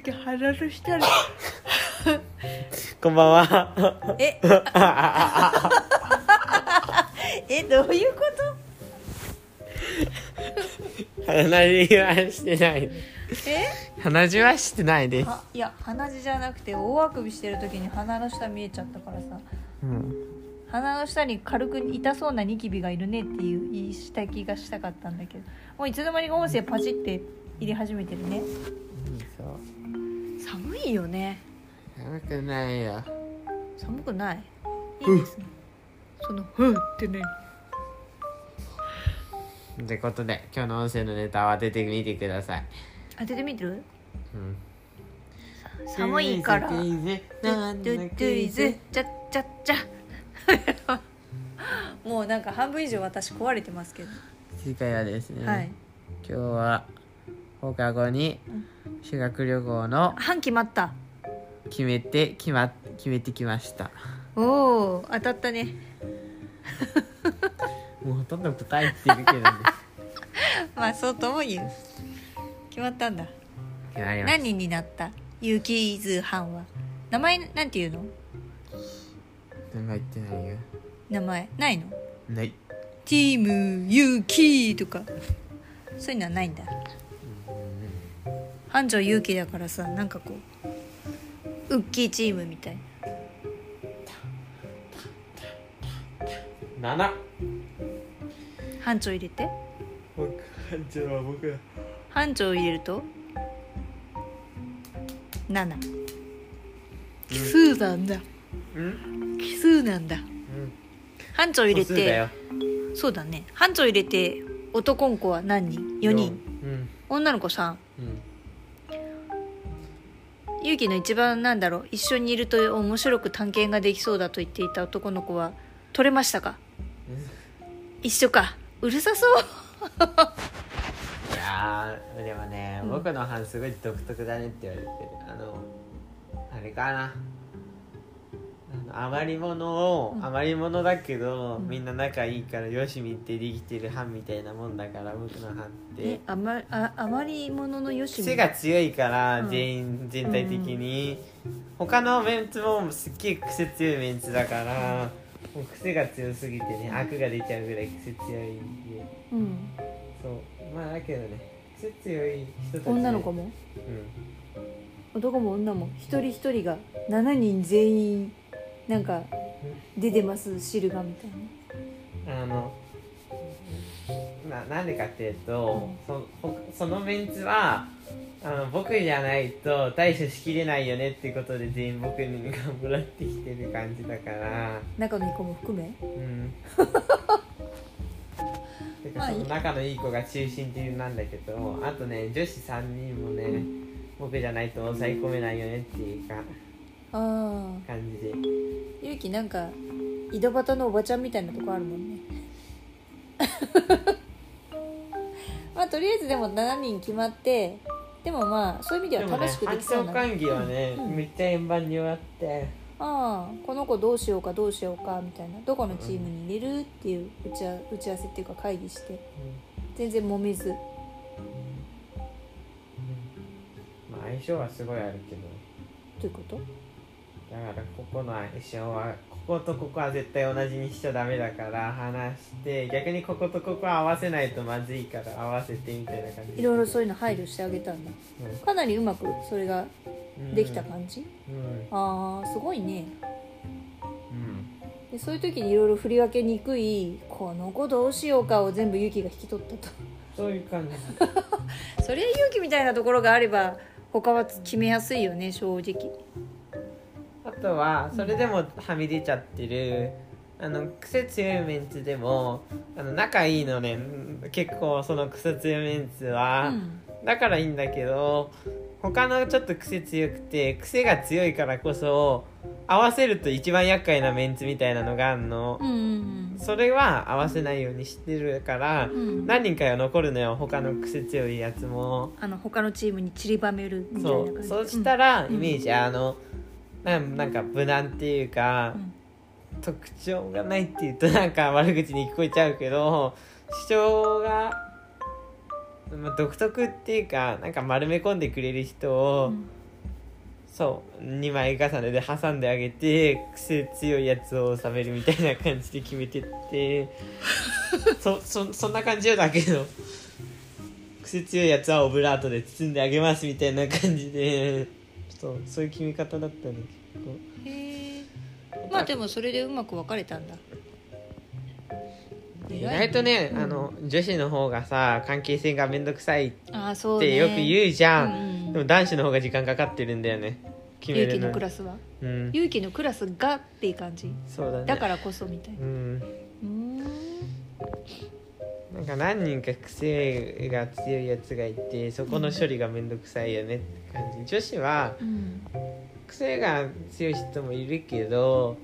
ゆき鼻の下にこんばんはええどういうこと鼻血はしてないえ鼻血はしてないですあいや鼻血じゃなくて大あくびしてる時に鼻の下見えちゃったからさうん鼻の下に軽く痛そうなニキビがいるねっていう言いした気がしたかったんだけどもういつの間にか音声パチって入れ始めてるね寒いよね。寒くないよ。寒くない？いいですね。その「ふん」ってねってことで今日の音声のネタを当ててみてください、当ててみてる？うん、寒いから。クイズなんドゥだドゥイズチャッチャッチャもうなんか半分以上私壊れてますけど、次回はですね、はい。今日は放課後に修学旅行の半決まった。決めて決ま決めてきました。おお当たったね。もうほとんど答えてるけどね。まあそうとも言う。決まったんだ。決まりました何人になった？ユーキーズ班は。名前なんていうの？何も言ってないよ。名前？ないの？ない。ティームユーキーとか。そういうのはないんだ繁盛勇気だからさなんかこうウッキーチームみたい。7班長入れて。僕班長は僕だ。班長入れると？7奇数なんだ。うん。奇数なんだ。うん。班長入れて。素数だよ。そうだね。班長入れて男の子は何？人。4人うん。女の子3うん勇気の一番なんだろう。一緒にいると面白く探検ができそうだと言っていた男の子は取れましたか？一緒か。うるさそう。いやーでもね、うん僕の班すごい独特だねって言われてる。あのあれかな余り物を、うん。余り物だけど、うん。みんな仲いいからよしみってできてる班みたいなもんだから僕の班って。えあまあ余り物のよしみ癖が強いから、うん。全員全体的に、他のメンツもすっげえ癖強いメンツだから、もう癖が強すぎてね悪が出ちゃうぐらい癖強いんで。うん。そう。まあだけどね癖強い人たち。女の子も？うん。男も女も？一人一人が7人全員なんか出てます？シルバーみたいな。あのななんでかっていうと、そほそのメンツはあの僕じゃないと対処しきれないよねっていうことで全員僕に頑張ってきてる感じだから。中の子も含め？うん。てかその仲のいい子が中心的なんだけどあとね女子3人もね僕じゃないと抑え込めないよねっていうか感じで。ゆうきなんか井戸端のおばちゃんみたいなとこあるもんね。まあとりあえずでも7人決まってでもまあそういう意味では楽しくで班きそうな、長会議はね、うん。めっちゃ円盤に終わって。ああこの子どうしようかどうしようかみたいな。どこのチームに入れるっていう打ちあ打ち合わせっていうか会議して。全然揉めず。まあ相性はすごいあるけど。どういうこと？だからここの相性はこことここは絶対同じにしちゃダメだから話して逆にこことここは合わせないとまずいから合わせてみたいな感じいろいろそういうの配慮してあげたんだ。かなりうまくそれがうんできた感じ、うん。ああすごいね。うん。でそういう時にいろいろ振り分けにくいこの子どうしようかを全部勇気が引き取ったと。そういう感じ。それ勇気みたいなところがあれば他は決めやすいよね正直。あとはそれでもはみ出ちゃってる。あの癖強いメンツでもあの仲いいのね。結構その癖強いメンツは、うん。だからいいんだけど他のちょっと癖強くて癖が強いからこそ合わせると一番厄介なメンツみたいなのがあるの。う、んうんそれは合わせないようにしてるから、うん。うん何人かが残るのよ他の癖強いやつも。あの他のチームに散りばめるみたいな感じ。そう。そうしたらうん。イメージ、あのなんなんか無難っていうか、うん。特徴がないっていうとなんか悪口に聞こえちゃうけど主張が、まあ、独特っていうかなんか丸め込んでくれる人を、そう2枚重ねで挟んであげて癖強いやつを収めるみたいな感じで決めてって そそそんな感じよだけど癖強いやつはオブラートで包んであげますみたいな感じでそうそういう決め方だったね結構。へえ。まあでもそれでうまく分かれたんだ。意外とね、あの女子の方がさ関係性が面倒くさいっああそうね。てよく言うじゃん、うんうん。でも男子の方が時間かかってるんだよね決め勇気るののクラスは？うん。勇気のクラスがっていう感じ。そうだね。だからこそみたいな。うん。うーんなんか何人か癖が強いやつがいてそこの処理が面倒くさいよねって感じ。女子はうん癖が強い人もいるけど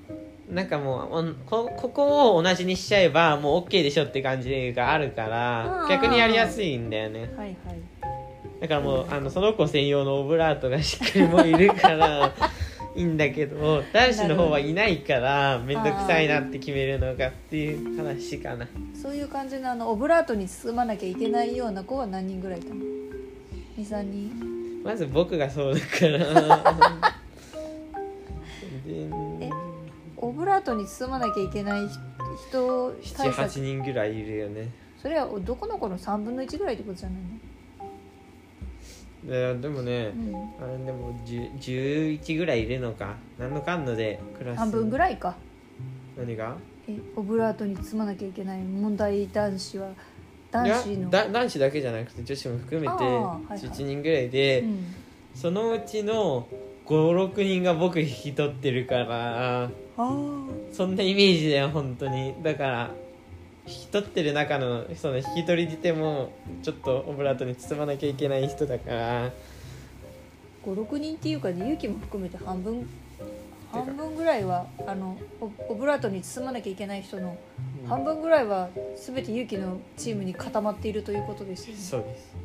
なんかもうこここを同じにしちゃえばもう OK でしょって感じがあるからうん。逆にやりやすいんだよね。はいはい。だからもうあのその子専用のオブラートがしっかりもういるからいいんだけど男子の方はいないから面倒くさいなって決めるのがっていう話かな。そういう感じのあのオブラートに包まなきゃいけないような子は何人ぐらいいたの？23人？まず僕がそうだから。えオブラートに包まなきゃいけない人対78策人ぐらいいるよね。それはどこの子の3分の1ぐらいってことじゃないででもね、の、あれでも10 11ぐらいいるのか？何のかんのでクラス半分ぐらいか。何が？えオブラートに包まなきゃいけない問題男子は。い男や子の。だ男子だけじゃなくて女子も含めてあーはいはい。11人ぐらいで、うん、そのうちの56人が僕引き取ってるからそんなイメージだよ本当に。だから引き取ってる中のその引き取り自体もちょっとオブラートに包まなきゃいけない人だから。56人っていうか勇気も含めて半分。半分ぐらいはあのオオブラートに包まなきゃいけない人の半分ぐらいは全て勇気のチームに固まっているということですよね。そうです。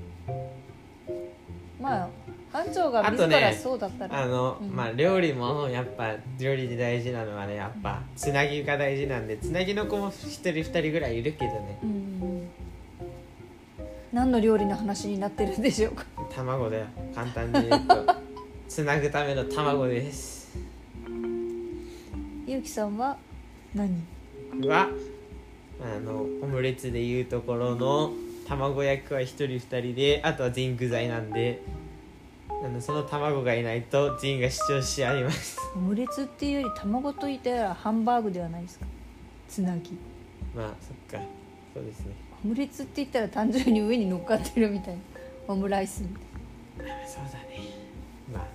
まあ班長が自らねそうだったら、あの、うん。まあ料理もやっぱ料理で大事なのはねやっぱつなぎが大事なんでつなぎの子も1人2人ぐらいいるけどね。うんうん何の料理の話になってるんでしょうか。卵だよ。簡単に言うと。つなぐための卵です。勇気さんは何？僕はあのオムレツでいうところの卵焼きは1人2人であとは全員具材なんであのその卵がいないと全員が主張し合います。オムレツっていうより卵といったらハンバーグではないですか。つなぎ。まあそっか。そうですね。オムレツって言ったら単純に上に乗っかってるみたいな。オムライスみたいな。そうだね。まあ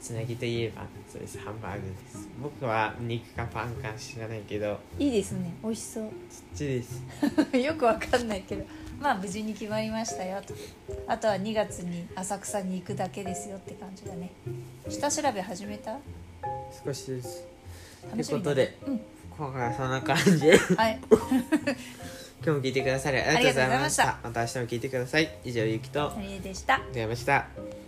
つなぎといえばそうですハンバーグです。僕は肉かパンか知らないけど。いいですね。美味しそう。そっちです。よくわかんないけどまあ無事に決まりましたよと。あとは2月に浅草に行くだけですよって感じだね。下調べ始めた？少しですということでうん。今回はそんな感じ。ではい。今日も聞いてくださりありがとうございました。ありがとうございままた明日も聞いてください。以上ゆきと。でした。出ました